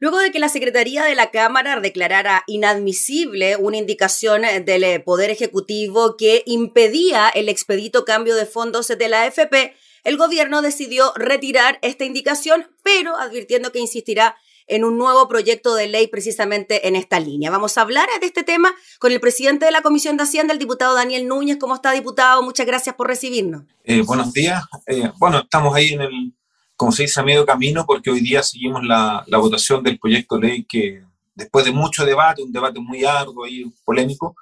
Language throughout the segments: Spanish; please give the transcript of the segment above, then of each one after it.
Luego de que la Secretaría de la Cámara declarara inadmisible una indicación del eh, Poder Ejecutivo que impedía el expedito cambio de fondos de la AFP, el gobierno decidió retirar esta indicación, pero advirtiendo que insistirá en un nuevo proyecto de ley precisamente en esta línea. Vamos a hablar de este tema con el presidente de la Comisión de Hacienda, el diputado Daniel Núñez. ¿Cómo está, diputado? Muchas gracias por recibirnos. Eh, buenos días. Eh, bueno, estamos ahí en el como se dice, a medio camino, porque hoy día seguimos la, votación del proyecto de ley que, después de mucho debate, un debate muy arduo y polémico,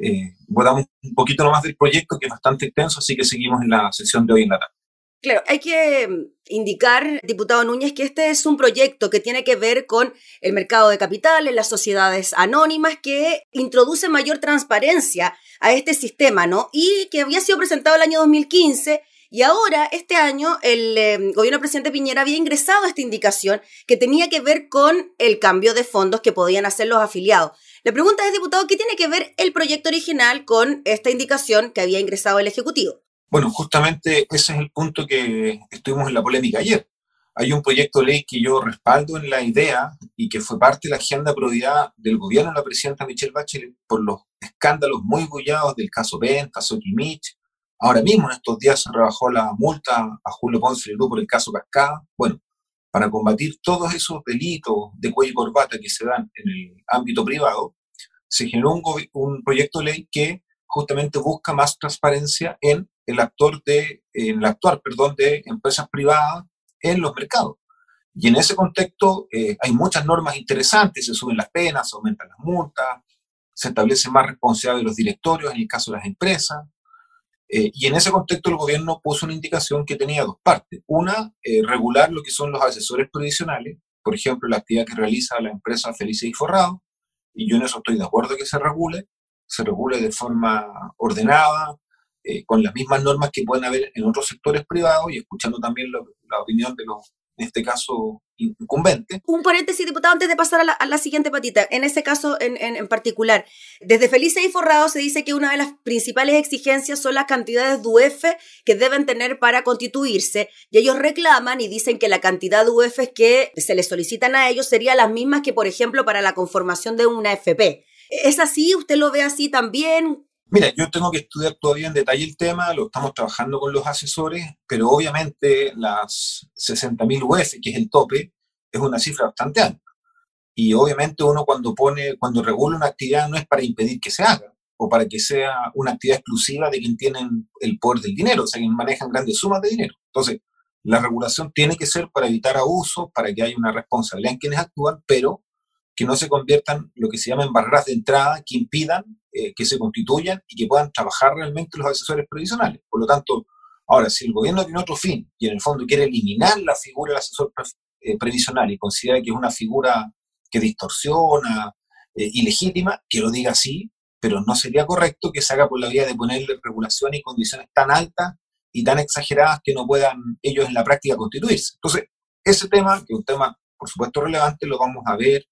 eh, votamos un poquito nomás del proyecto, que es bastante extenso, así que seguimos en la sesión de hoy en la tarde. Claro, hay que indicar, diputado Núñez, que este es un proyecto que tiene que ver con el mercado de capitales, las sociedades anónimas, que introduce mayor transparencia a este sistema, ¿no? Y que había sido presentado el año 2015 y ahora, este año, el em, gobierno presidente Piñera había ingresado esta indicación que tenía que ver con el cambio de fondos que podían hacer los afiliados. La pregunta es, diputado, ¿qué tiene que ver el proyecto original con esta indicación que había ingresado el Ejecutivo? Bueno, justamente ese es el punto que estuvimos en la polémica ayer. Hay un proyecto de ley que yo respaldo en la idea y que fue parte de la agenda de probidad del gobierno de la presidenta Michelle Bachelet por los escándalos muy bullados del caso Venta, Soquimich, Ahora mismo, en estos días, se rebajó la multa a Julio Ponce y por el caso Cascada. Bueno, para combatir todos esos delitos de cuello y corbata que se dan en el ámbito privado, se generó un, un proyecto de ley que justamente busca más transparencia en el actor de, en el actuar, perdón, de empresas privadas en los mercados. Y en ese contexto eh, hay muchas normas interesantes, se suben las penas, se aumentan las multas, se establece más responsabilidad de los directorios en el caso de las empresas, eh, y en ese contexto el gobierno puso una indicación que tenía dos partes. Una, eh, regular lo que son los asesores provisionales, por ejemplo, la actividad que realiza la empresa Felices y Forrado, y yo en eso estoy de acuerdo que se regule, se regule de forma ordenada, eh, con las mismas normas que pueden haber en otros sectores privados y escuchando también la opinión de los en este caso incumbente. Un paréntesis, diputado, antes de pasar a la, siguiente patita. En ese caso en, en, particular, desde Felices y Forrado se dice que una de las principales exigencias son las cantidades de UF que deben tener para constituirse y ellos reclaman y dicen que la cantidad de UF que se les solicitan a ellos sería las mismas que, por ejemplo, para la conformación de una FP. ¿Es así? ¿Usted lo ve así también? Mira, yo tengo que estudiar todavía en detalle el tema, lo estamos trabajando con los asesores, pero obviamente las 60.000 UF, que es el tope, es una cifra bastante alta. Y obviamente uno cuando pone, cuando regula una actividad no es para impedir que se haga o para que sea una actividad exclusiva de quien tienen el poder del dinero, o sea, quien manejan grandes sumas de dinero. Entonces, la regulación tiene que ser para evitar abusos, para que haya una responsabilidad en quienes actúan, pero que no se conviertan lo que se llaman barreras de entrada que impidan eh, que se constituyan y que puedan trabajar realmente los asesores previsionales. Por lo tanto, ahora, si el gobierno tiene otro fin y en el fondo quiere eliminar la figura del asesor eh, previsional y considera que es una figura que distorsiona, eh, ilegítima, que lo diga así, pero no sería correcto que se haga por la vía de ponerle regulaciones y condiciones tan altas y tan exageradas que no puedan ellos en la práctica constituirse. Entonces, ese tema, que es un tema, por supuesto, relevante, lo vamos a ver,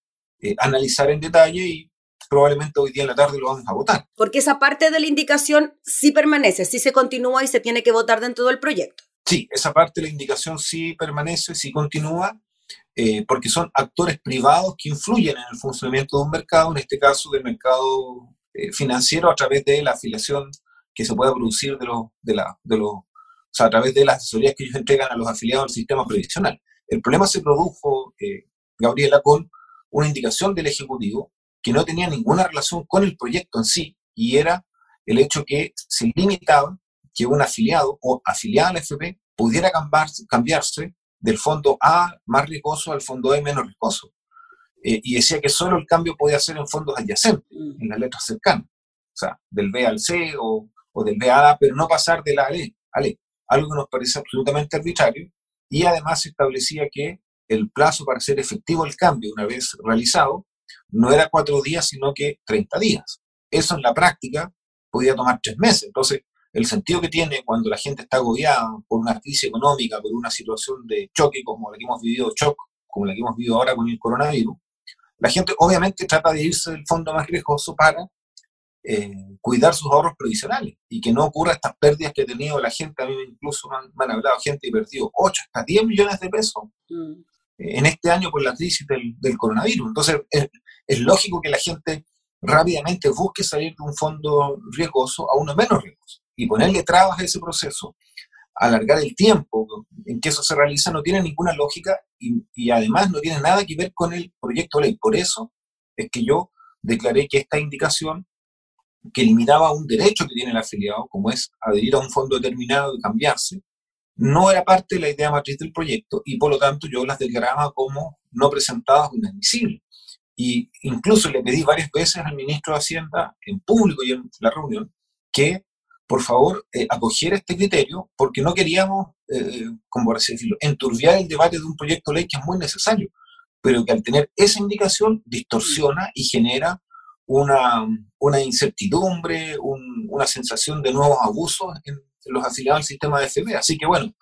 analizar en detalle y probablemente hoy día en la tarde lo vamos a votar. Porque esa parte de la indicación sí permanece, sí se continúa y se tiene que votar dentro del proyecto. Sí, esa parte de la indicación sí permanece, sí continúa, eh, porque son actores privados que influyen en el funcionamiento de un mercado, en este caso del mercado eh, financiero, a través de la afiliación que se pueda producir de los, de la, de los, o sea, a través de las asesorías que ellos entregan a los afiliados del sistema previsional. El problema se produjo, eh, Gabriela, con una indicación del Ejecutivo que no tenía ninguna relación con el proyecto en sí, y era el hecho que se limitaba que un afiliado o afiliada a la FP pudiera cambiarse del fondo A más riesgoso al fondo E menos riesgoso. Eh, y decía que solo el cambio podía ser en fondos adyacentes, mm. en las letras cercanas, o sea, del B al C o, o del B a A, pero no pasar de la E al E, algo que nos parece absolutamente arbitrario, y además se establecía que el plazo para hacer efectivo el cambio, una vez realizado, no era cuatro días, sino que 30 días. Eso en la práctica podía tomar tres meses. Entonces, el sentido que tiene cuando la gente está agobiada por una crisis económica, por una situación de choque como la que hemos vivido, shock, como la que hemos vivido ahora con el coronavirus, la gente obviamente trata de irse del fondo más riesgoso para eh, cuidar sus ahorros provisionales y que no ocurra estas pérdidas que ha tenido la gente. A mí incluso me han, hablado gente y perdido 8 hasta 10 millones de pesos mm. En este año por la crisis del, coronavirus. Entonces, es, lógico que la gente rápidamente busque salir de un fondo riesgoso a uno menos riesgoso y ponerle trabas a ese proceso, alargar el tiempo en que eso se realiza, no tiene ninguna lógica y, y además no tiene nada que ver con el proyecto de ley. Por eso es que yo declaré que esta indicación que limitaba un derecho que tiene el afiliado, como es adherir a un fondo determinado y cambiarse, no era parte de la idea matriz del proyecto y por lo tanto yo las declaraba como no presentadas o inadmisibles. Y incluso le pedí varias veces al ministro de Hacienda, en público y en la reunión, que por favor eh, acogiera este criterio porque no queríamos, eh, como así decirlo, enturbiar el debate de un proyecto de ley que es muy necesario, pero que al tener esa indicación distorsiona y genera una, una incertidumbre, una sensación de nuevos abusos los afiliados al sistema de FP. Así que bueno,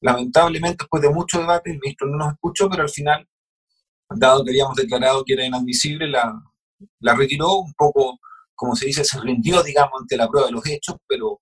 lamentablemente después de mucho debate el ministro no nos escuchó, pero al final, dado que habíamos declarado que era inadmisible, la, la retiró un poco, como se dice, se rindió, digamos, ante la prueba de los hechos, pero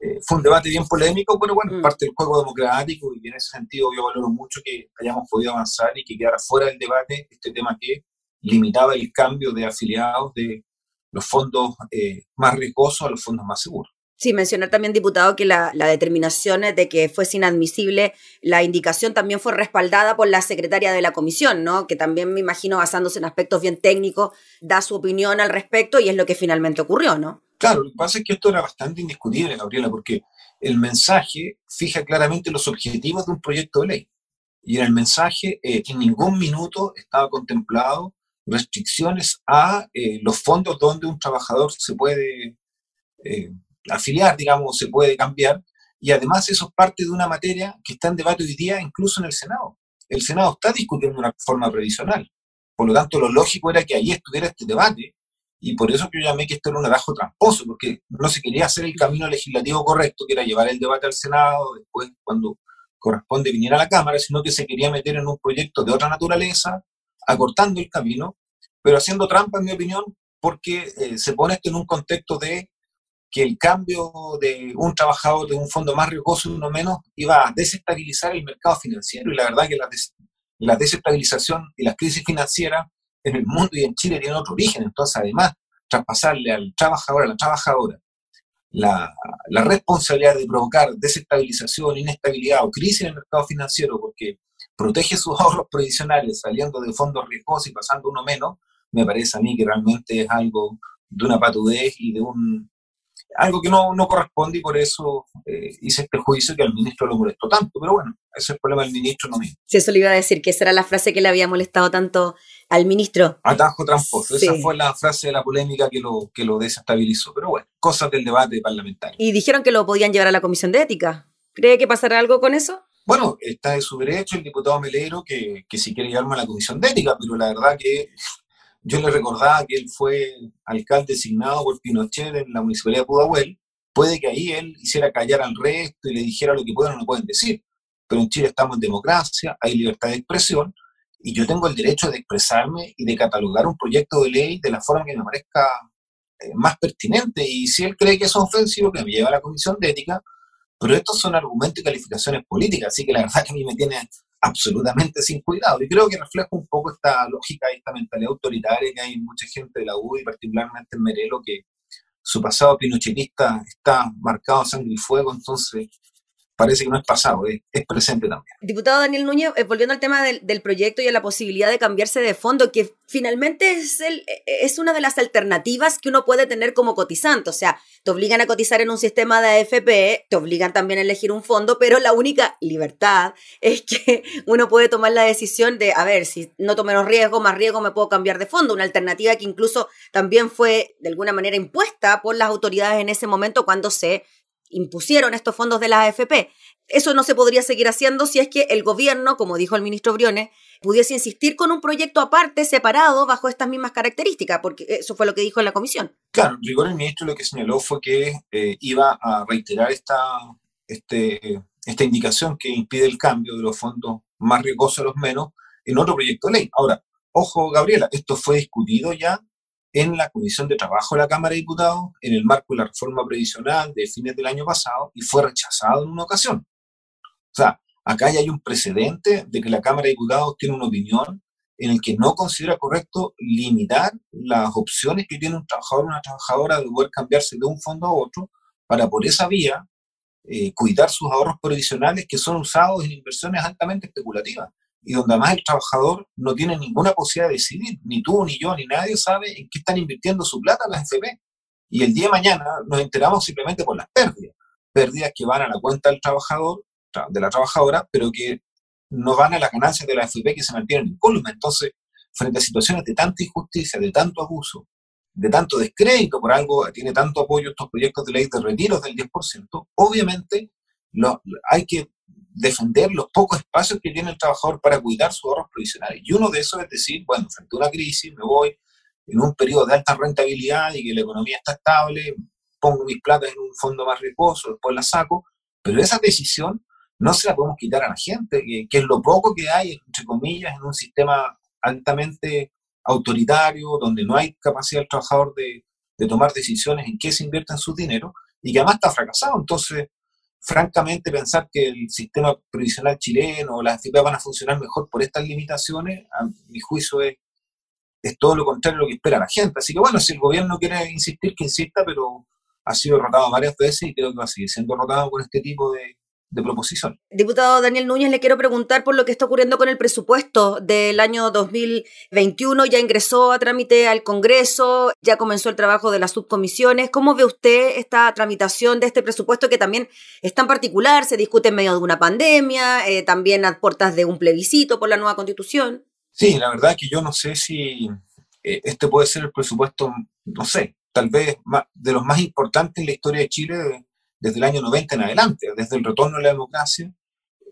eh, fue un debate bien polémico, pero bueno, mm. parte del juego democrático y en ese sentido yo valoro mucho que hayamos podido avanzar y que quedara fuera del debate este tema que limitaba el cambio de afiliados de los fondos eh, más riesgosos a los fondos más seguros. Sí, mencionar también, diputado, que la, determinación de que fuese inadmisible, la indicación también fue respaldada por la secretaria de la comisión, ¿no? Que también me imagino, basándose en aspectos bien técnicos, da su opinión al respecto y es lo que finalmente ocurrió, ¿no? Claro, lo que pasa es que esto era bastante indiscutible, Gabriela, porque el mensaje fija claramente los objetivos de un proyecto de ley. Y en el mensaje eh, en ningún minuto estaba contemplado restricciones a eh, los fondos donde un trabajador se puede eh, afiliar, digamos, se puede cambiar, y además eso es parte de una materia que está en debate hoy día incluso en el Senado. El Senado está discutiendo una reforma previsional. Por lo tanto, lo lógico era que ahí estuviera este debate, y por eso yo llamé que esto era un atajo tramposo, porque no se quería hacer el camino legislativo correcto, que era llevar el debate al Senado, después cuando corresponde viniera a la Cámara, sino que se quería meter en un proyecto de otra naturaleza, acortando el camino, pero haciendo trampa, en mi opinión, porque eh, se pone esto en un contexto de que el cambio de un trabajador de un fondo más riesgoso uno menos iba a desestabilizar el mercado financiero. Y la verdad que la, desestabilización y las crisis financieras en el mundo y en Chile tienen otro origen. Entonces, además, traspasarle al trabajador, a la trabajadora, la, la, responsabilidad de provocar desestabilización, inestabilidad o crisis en el mercado financiero porque protege sus ahorros previsionales saliendo de fondos riesgosos y pasando uno menos, me parece a mí que realmente es algo de una patudez y de un algo que no, no corresponde y por eso eh, hice este juicio que al ministro lo molestó tanto. Pero bueno, ese es el problema del ministro, no mío. Sí, eso le iba a decir, que esa era la frase que le había molestado tanto al ministro. Atajo tramposo. Esa fue la frase de la polémica que lo, que lo desestabilizó. Pero bueno, cosas del debate parlamentario. Y dijeron que lo podían llevar a la Comisión de Ética. ¿Cree que pasará algo con eso? Bueno, está en su derecho el diputado Melero que, que si quiere llevarme a la Comisión de Ética, pero la verdad que yo le recordaba que él fue alcalde designado por Pinochet en la municipalidad de Pudahuel. Puede que ahí él hiciera callar al resto y le dijera lo que pueden o no pueden decir. Pero en Chile estamos en democracia, hay libertad de expresión y yo tengo el derecho de expresarme y de catalogar un proyecto de ley de la forma que me parezca eh, más pertinente. Y si él cree que eso es ofensivo, que me lleva a la comisión de ética. Pero estos son argumentos y calificaciones políticas, así que la verdad que a mí me tiene absolutamente sin cuidado. Y creo que refleja un poco esta lógica y esta mentalidad autoritaria que hay en mucha gente de la U y particularmente en Merelo, que su pasado pinochetista está marcado a sangre y fuego, entonces parece que no es pasado, es, presente también. Diputado Daniel Núñez, eh, volviendo al tema del, del, proyecto y a la posibilidad de cambiarse de fondo, que finalmente es, el, es una de las alternativas que uno puede tener como cotizante. O sea, te obligan a cotizar en un sistema de AFP, te obligan también a elegir un fondo, pero la única libertad es que uno puede tomar la decisión de, a ver, si no tomo menos riesgo, más riesgo, me puedo cambiar de fondo. Una alternativa que incluso también fue de alguna manera impuesta por las autoridades en ese momento cuando se impusieron estos fondos de la AFP. Eso no se podría seguir haciendo si es que el gobierno, como dijo el ministro Briones, pudiese insistir con un proyecto aparte, separado, bajo estas mismas características, porque eso fue lo que dijo en la comisión. Claro, rigor el ministro lo que señaló fue que eh, iba a reiterar esta, este, esta indicación que impide el cambio de los fondos más riesgosos a los menos en otro proyecto de ley. Ahora, ojo, Gabriela, esto fue discutido ya en la Comisión de Trabajo de la Cámara de Diputados en el marco de la reforma previsional de fines del año pasado y fue rechazado en una ocasión. O sea, acá ya hay un precedente de que la Cámara de Diputados tiene una opinión en el que no considera correcto limitar las opciones que tiene un trabajador o una trabajadora de poder cambiarse de un fondo a otro para por esa vía eh, cuidar sus ahorros provisionales que son usados en inversiones altamente especulativas y donde además el trabajador no tiene ninguna posibilidad de decidir, ni tú, ni yo, ni nadie sabe en qué están invirtiendo su plata las FP. Y el día de mañana nos enteramos simplemente por las pérdidas, pérdidas que van a la cuenta del trabajador, de la trabajadora, pero que no van a las ganancias de la FP que se mantienen en columna. Entonces, frente a situaciones de tanta injusticia, de tanto abuso, de tanto descrédito por algo, tiene tanto apoyo estos proyectos de ley de retiros del 10%, obviamente hay que defender los pocos espacios que tiene el trabajador para cuidar sus ahorros provisionales. Y uno de esos es decir, bueno, frente a una crisis me voy en un periodo de alta rentabilidad y que la economía está estable, pongo mis platas en un fondo más riesgoso, después la saco, pero esa decisión no se la podemos quitar a la gente, que, es lo poco que hay, entre comillas, en un sistema altamente autoritario, donde no hay capacidad del trabajador de, tomar decisiones en qué se invierte en su dinero, y que además está fracasado. Entonces, francamente, pensar que el sistema previsional chileno o las AFP van a funcionar mejor por estas limitaciones, a mi juicio es, es todo lo contrario a lo que espera la gente. Así que bueno, si el gobierno quiere insistir, que insista, pero ha sido derrotado varias veces y creo que va a seguir siendo derrotado con este tipo de, de proposición. Diputado Daniel Núñez, le quiero preguntar por lo que está ocurriendo con el presupuesto del año 2021. Ya ingresó a trámite al Congreso, ya comenzó el trabajo de las subcomisiones. ¿Cómo ve usted esta tramitación de este presupuesto que también es tan particular? Se discute en medio de una pandemia, eh, también a puertas de un plebiscito por la nueva constitución. Sí, la verdad que yo no sé si eh, este puede ser el presupuesto, no sé, tal vez de los más importantes en la historia de Chile desde el año 90 en adelante, desde el retorno a la democracia,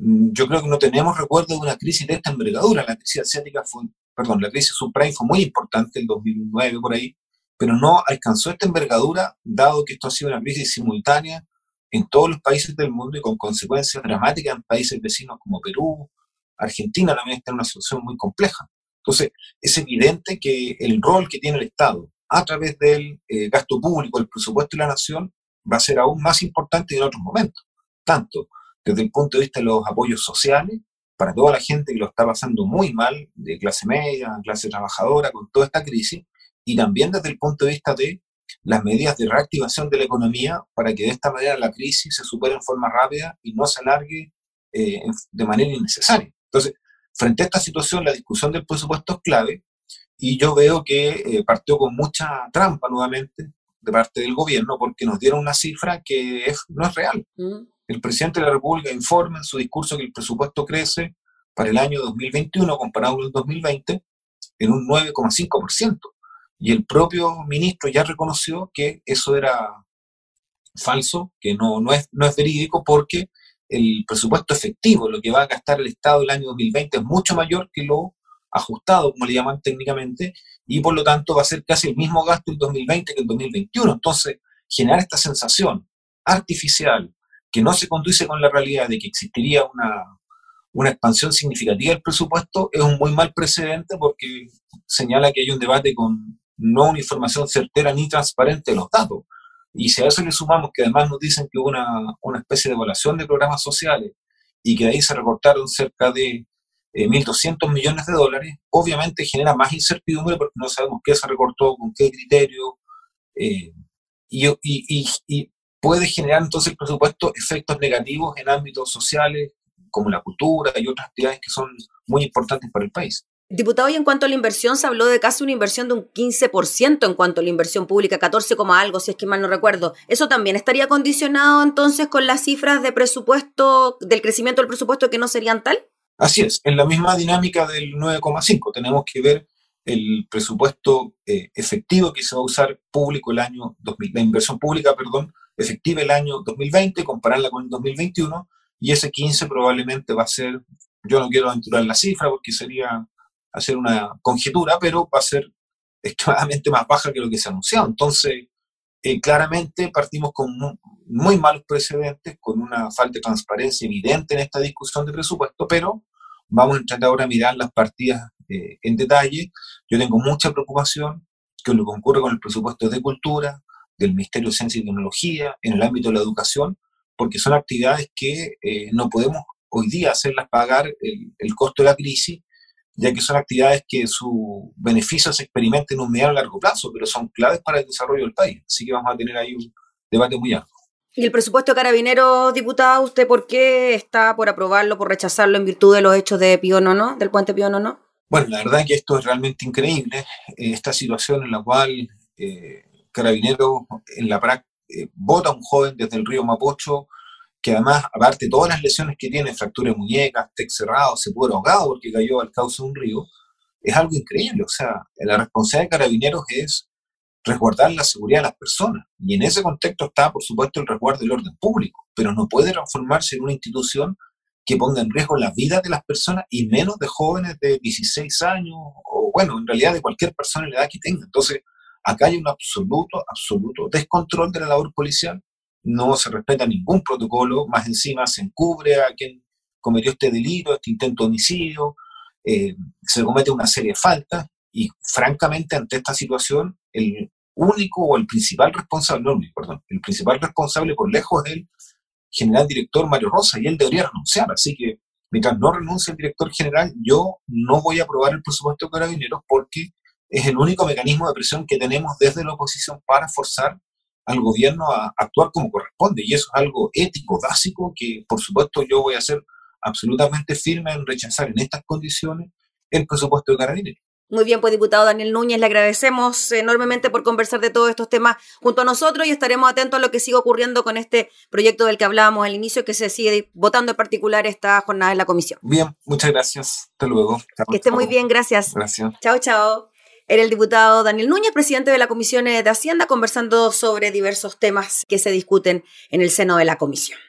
mm, yo creo que no tenemos recuerdo de una crisis de esta envergadura. La crisis asiática fue, perdón, la crisis subprime fue muy importante el 2009 por ahí, pero no alcanzó esta envergadura dado que esto ha sido una crisis simultánea en todos los países del mundo y con consecuencias dramáticas en países vecinos como Perú, Argentina también está en una situación muy compleja. Entonces, es evidente que el rol que tiene el Estado a través del eh, gasto público, el presupuesto de la nación, va a ser aún más importante en otros momentos, tanto desde el punto de vista de los apoyos sociales, para toda la gente que lo está pasando muy mal, de clase media, clase trabajadora, con toda esta crisis, y también desde el punto de vista de las medidas de reactivación de la economía para que de esta manera la crisis se supere en forma rápida y no se alargue eh, de manera innecesaria. Entonces, frente a esta situación, la discusión del presupuesto es clave y yo veo que eh, partió con mucha trampa nuevamente, de parte del gobierno porque nos dieron una cifra que no es real. Mm. El presidente de la República informa en su discurso que el presupuesto crece para el año 2021 comparado con el 2020 en un 9,5%. Y el propio ministro ya reconoció que eso era falso, que no, no, es, no es verídico porque el presupuesto efectivo, lo que va a gastar el Estado el año 2020 es mucho mayor que lo ajustado, como le llaman técnicamente, y por lo tanto va a ser casi el mismo gasto el 2020 que el 2021. Entonces, generar esta sensación artificial que no se conduce con la realidad de que existiría una, una expansión significativa del presupuesto es un muy mal precedente porque señala que hay un debate con no una información certera ni transparente de los datos. Y si a eso le sumamos que además nos dicen que hubo una, una especie de evaluación de programas sociales y que ahí se recortaron cerca de 1.200 eh, millones de dólares, obviamente genera más incertidumbre porque no sabemos qué se recortó, con qué criterio, eh, y, y, y, puede generar entonces el presupuesto efectos negativos en ámbitos sociales como la cultura y otras actividades que son muy importantes para el país. Diputado, y en cuanto a la inversión, se habló de casi una inversión de un 15% en cuanto a la inversión pública, 14, algo, si es que mal no recuerdo. ¿Eso también estaría condicionado entonces con las cifras de presupuesto, del crecimiento del presupuesto que no serían tal? Así es, en la misma dinámica del 9,5 tenemos que ver el presupuesto eh, efectivo que se va a usar público el año 2000, la inversión pública, perdón, efectiva el año 2020, compararla con el 2021, y ese 15 probablemente va a ser, yo no quiero aventurar la cifra porque sería hacer una conjetura, pero va a ser extremadamente más baja que lo que se ha anunciado. Entonces, eh, claramente partimos con muy, malos precedentes, con una falta de transparencia evidente en esta discusión de presupuesto, pero vamos a entrar ahora a mirar las partidas eh, en detalle. Yo tengo mucha preocupación con lo que con el presupuesto de cultura, del Ministerio de Ciencia y Tecnología, en el ámbito de la educación, porque son actividades que eh, no podemos hoy día hacerlas pagar el, el costo de la crisis, ya que son actividades que su beneficio se experimenta en un mediano y largo plazo, pero son claves para el desarrollo del país. Así que vamos a tener ahí un debate muy amplio. ¿Y el presupuesto de carabineros, diputado, usted por qué está por aprobarlo, por rechazarlo en virtud de los hechos de Pío del puente Pío no Bueno, la verdad es que esto es realmente increíble. Eh, esta situación en la cual eh, Carabineros en la práctica eh, vota a un joven desde el río Mapocho, que además, aparte todas las lesiones que tiene, fractura de muñecas, tec cerrado, se pudo ahogado porque cayó al cauce de un río, es algo increíble. O sea, la responsabilidad de Carabineros es resguardar la seguridad de las personas. Y en ese contexto está, por supuesto, el resguardo del orden público, pero no puede transformarse en una institución que ponga en riesgo la vida de las personas y menos de jóvenes de 16 años, o bueno, en realidad de cualquier persona en la edad que tenga. Entonces, acá hay un absoluto, absoluto descontrol de la labor policial, no se respeta ningún protocolo, más encima se encubre a quien cometió este delito, este intento de homicidio, eh, se comete una serie de faltas y francamente ante esta situación el único o el principal responsable, perdón, el principal responsable por lejos es el general director Mario Rosa y él debería renunciar. Así que mientras no renuncie el director general, yo no voy a aprobar el presupuesto de carabineros porque es el único mecanismo de presión que tenemos desde la oposición para forzar al gobierno a actuar como corresponde. Y eso es algo ético, básico, que por supuesto yo voy a ser absolutamente firme en rechazar en estas condiciones el presupuesto de carabineros. Muy bien, pues diputado Daniel Núñez, le agradecemos enormemente por conversar de todos estos temas junto a nosotros y estaremos atentos a lo que siga ocurriendo con este proyecto del que hablábamos al inicio, que se sigue votando en particular esta jornada en la comisión. Bien, muchas gracias. Hasta luego. que esté muy bien, gracias. Gracias. Chao, chao. Era el diputado Daniel Núñez, presidente de la Comisión de Hacienda, conversando sobre diversos temas que se discuten en el seno de la comisión.